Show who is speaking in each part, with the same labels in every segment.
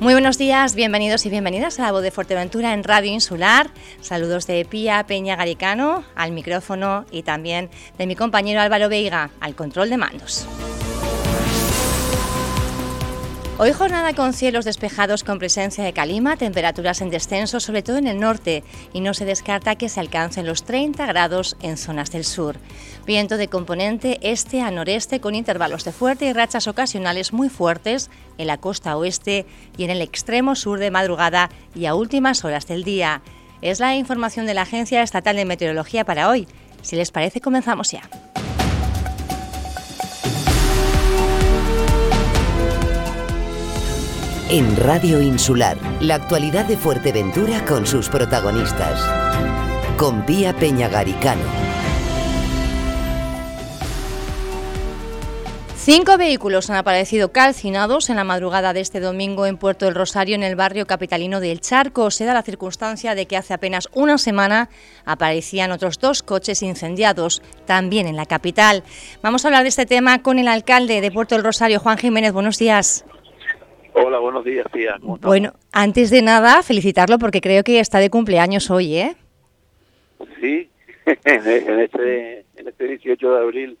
Speaker 1: Muy buenos días, bienvenidos y bienvenidas a la voz de Fuerteventura en Radio Insular. Saludos de Pía Peña Garicano al micrófono y también de mi compañero Álvaro Veiga al control de mandos. Hoy jornada con cielos despejados con presencia de calima, temperaturas en descenso, sobre todo en el norte, y no se descarta que se alcancen los 30 grados en zonas del sur. Viento de componente este a noreste con intervalos de fuerte y rachas ocasionales muy fuertes en la costa oeste y en el extremo sur de madrugada y a últimas horas del día. Es la información de la Agencia Estatal de Meteorología para hoy. Si les parece, comenzamos ya.
Speaker 2: En Radio Insular, la actualidad de Fuerteventura con sus protagonistas. Con Pía Peñagaricano.
Speaker 1: Cinco vehículos han aparecido calcinados en la madrugada de este domingo en Puerto del Rosario, en el barrio capitalino del Charco. Se da la circunstancia de que hace apenas una semana aparecían otros dos coches incendiados, también en la capital. Vamos a hablar de este tema con el alcalde de Puerto del Rosario, Juan Jiménez. Buenos días.
Speaker 3: Hola, buenos días, tía.
Speaker 1: Bueno, antes de nada, felicitarlo porque creo que está de cumpleaños hoy, ¿eh?
Speaker 3: Sí, en este, en este 18 de abril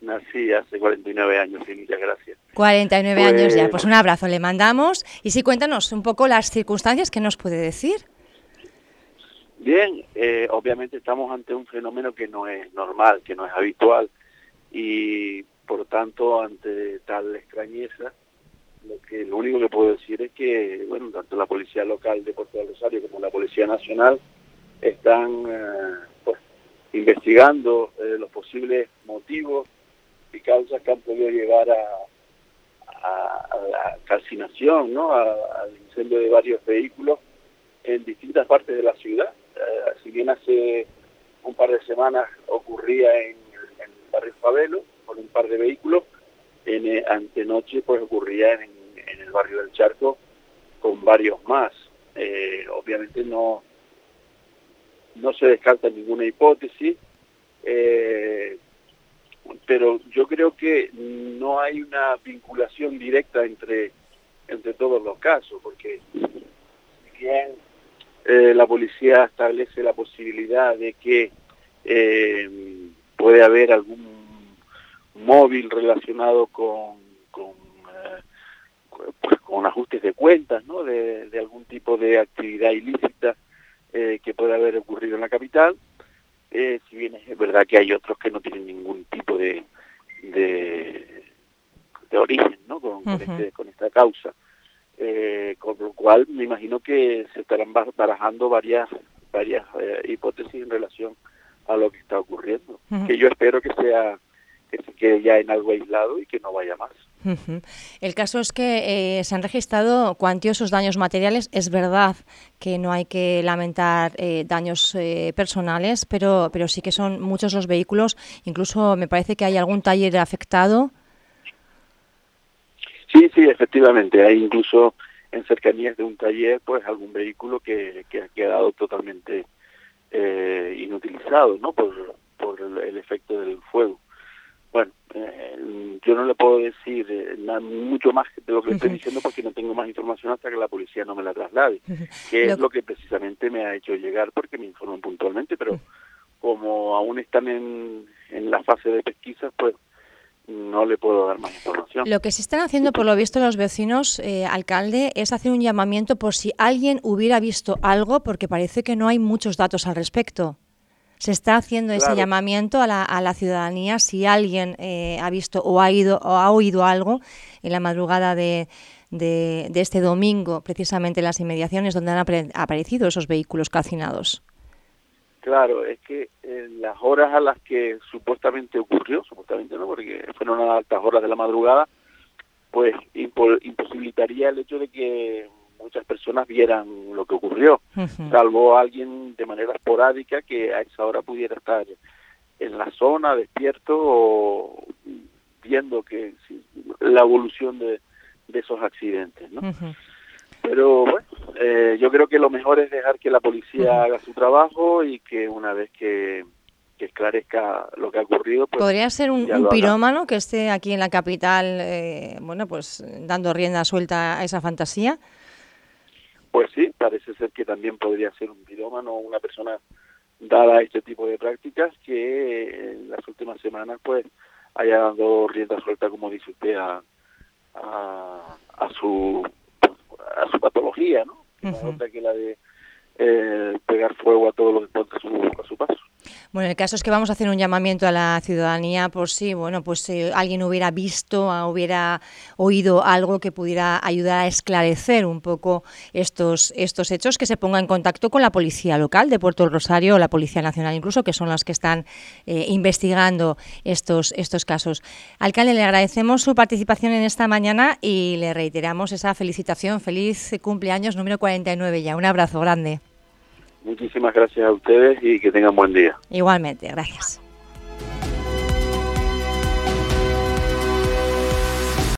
Speaker 3: nací hace 49 años, y muchas gracias.
Speaker 1: 49 años ya, pues, pues un abrazo le mandamos. Y sí, cuéntanos un poco las circunstancias que nos puede decir.
Speaker 3: Bien, eh, obviamente estamos ante un fenómeno que no es normal, que no es habitual y por tanto ante tal extrañeza lo que lo único que puedo decir es que bueno tanto la policía local de Puerto del Rosario como la policía nacional están eh, pues, investigando eh, los posibles motivos y causas que han podido llevar a, la calcinación, ¿no? al incendio de varios vehículos en distintas partes de la ciudad. Eh, si bien hace un par de semanas ocurría en, el barrio Fabelo por un par de vehículos, en, eh, antenoche pues ocurría en, barrio del Charco con varios más. Eh, obviamente no, no se descarta ninguna hipótesis, eh, pero yo creo que no hay una vinculación directa entre, entre todos los casos, porque bien eh, la policía establece la posibilidad de que eh, puede haber algún móvil relacionado con, pues, con ajustes de cuentas, ¿no? de, de algún tipo de actividad ilícita eh, que puede haber ocurrido en la capital. Eh, si bien es verdad que hay otros que no tienen ningún tipo de, de, de origen ¿no? con, con, este, con esta causa. Eh, con lo cual me imagino que se estarán barajando varias varias eh, hipótesis en relación a lo que está ocurriendo, uh -huh. que yo espero que sea que se quede ya en algo aislado y que no vaya más.
Speaker 1: El caso es que eh, se han registrado cuantiosos daños materiales. Es verdad que no hay que lamentar eh, daños eh, personales, pero, pero sí que son muchos los vehículos. Incluso me parece que hay algún taller afectado.
Speaker 3: Sí, sí, efectivamente. Hay incluso en cercanías de un taller, pues algún vehículo que, que ha quedado totalmente eh, inutilizado, ¿no? Por, por el efecto del fuego. Bueno, eh, yo no le puedo decir eh, nada, mucho más de lo que uh -huh. estoy diciendo porque no tengo más información hasta que la policía no me la traslade, uh -huh. que lo... es lo que precisamente me ha hecho llegar porque me informan puntualmente, pero uh -huh. como aún están en, en la fase de pesquisa, pues no le puedo dar más información.
Speaker 1: Lo que se están haciendo, por lo visto, los vecinos, eh, alcalde, es hacer un llamamiento por si alguien hubiera visto algo, porque parece que no hay muchos datos al respecto. Se está haciendo claro. ese llamamiento a la, a la, ciudadanía si alguien eh, ha visto o ha, ido, o ha oído algo en la madrugada de, de, de este domingo, precisamente en las inmediaciones donde han aparecido esos vehículos calcinados.
Speaker 3: Claro, es que en las horas a las que supuestamente ocurrió, supuestamente no, porque fueron a altas horas de la madrugada, pues imposibilitaría el hecho de que muchas personas vieran lo que ocurrió, uh -huh. salvo alguien de manera esporádica que a esa hora pudiera estar en la zona, despierto o viendo que sí, la evolución de, de, esos accidentes, ¿no? Uh -huh. Pero bueno, eh, yo creo que lo mejor es dejar que la policía uh -huh. haga su trabajo y que una vez que, que esclarezca lo que ha ocurrido. Pues
Speaker 1: Podría ser un, un pirómano que esté aquí en la capital, eh, bueno, pues dando rienda suelta a esa fantasía.
Speaker 3: Pues sí, parece ser que también podría ser un pirómano o una persona dada a este tipo de prácticas que en las últimas semanas pues haya dado rienda suelta, como dice usted, a, a, su a su patología, ¿no? otra que la de eh, pegar fuego a todo lo que encuentra a su paso.
Speaker 1: Bueno, el caso es que vamos a hacer un llamamiento a la ciudadanía por si, bueno, pues si alguien hubiera visto, hubiera oído algo que pudiera ayudar a esclarecer un poco estos, estos hechos, que se ponga en contacto con la policía local de Puerto Rosario o la Policía Nacional incluso, que son las que están eh, investigando estos, estos casos. Alcalde, le agradecemos su participación en esta mañana y le reiteramos esa felicitación. Feliz cumpleaños número 49 ya. Un abrazo grande.
Speaker 3: Muchísimas gracias a ustedes y que tengan buen día.
Speaker 1: Igualmente, gracias.